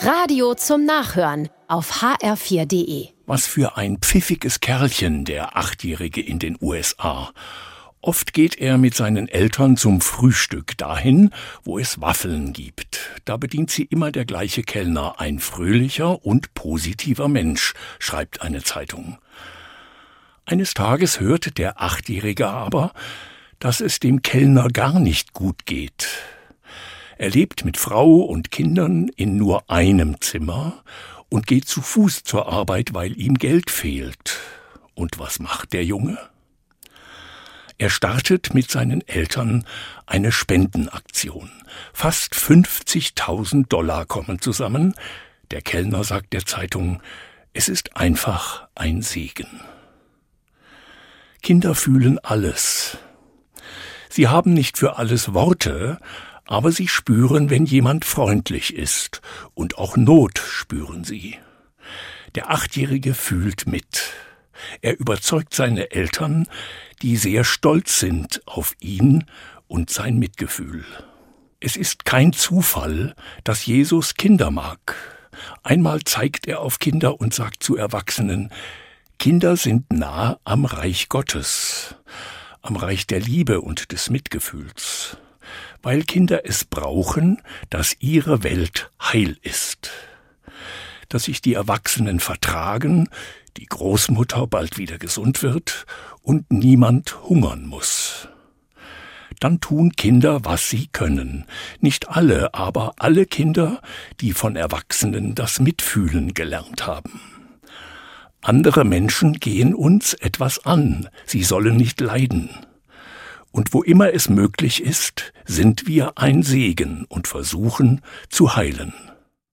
Radio zum Nachhören auf hr4.de. Was für ein pfiffiges Kerlchen, der Achtjährige in den USA. Oft geht er mit seinen Eltern zum Frühstück dahin, wo es Waffeln gibt. Da bedient sie immer der gleiche Kellner, ein fröhlicher und positiver Mensch, schreibt eine Zeitung. Eines Tages hört der Achtjährige aber, dass es dem Kellner gar nicht gut geht. Er lebt mit Frau und Kindern in nur einem Zimmer und geht zu Fuß zur Arbeit, weil ihm Geld fehlt. Und was macht der Junge? Er startet mit seinen Eltern eine Spendenaktion. Fast 50.000 Dollar kommen zusammen. Der Kellner sagt der Zeitung, es ist einfach ein Segen. Kinder fühlen alles. Sie haben nicht für alles Worte, aber sie spüren, wenn jemand freundlich ist, und auch Not spüren sie. Der Achtjährige fühlt mit. Er überzeugt seine Eltern, die sehr stolz sind auf ihn und sein Mitgefühl. Es ist kein Zufall, dass Jesus Kinder mag. Einmal zeigt er auf Kinder und sagt zu Erwachsenen, Kinder sind nah am Reich Gottes, am Reich der Liebe und des Mitgefühls weil Kinder es brauchen, dass ihre Welt heil ist. Dass sich die Erwachsenen vertragen, die Großmutter bald wieder gesund wird und niemand hungern muss. Dann tun Kinder, was sie können. Nicht alle, aber alle Kinder, die von Erwachsenen das Mitfühlen gelernt haben. Andere Menschen gehen uns etwas an, sie sollen nicht leiden. Und wo immer es möglich ist, sind wir ein Segen und versuchen zu heilen.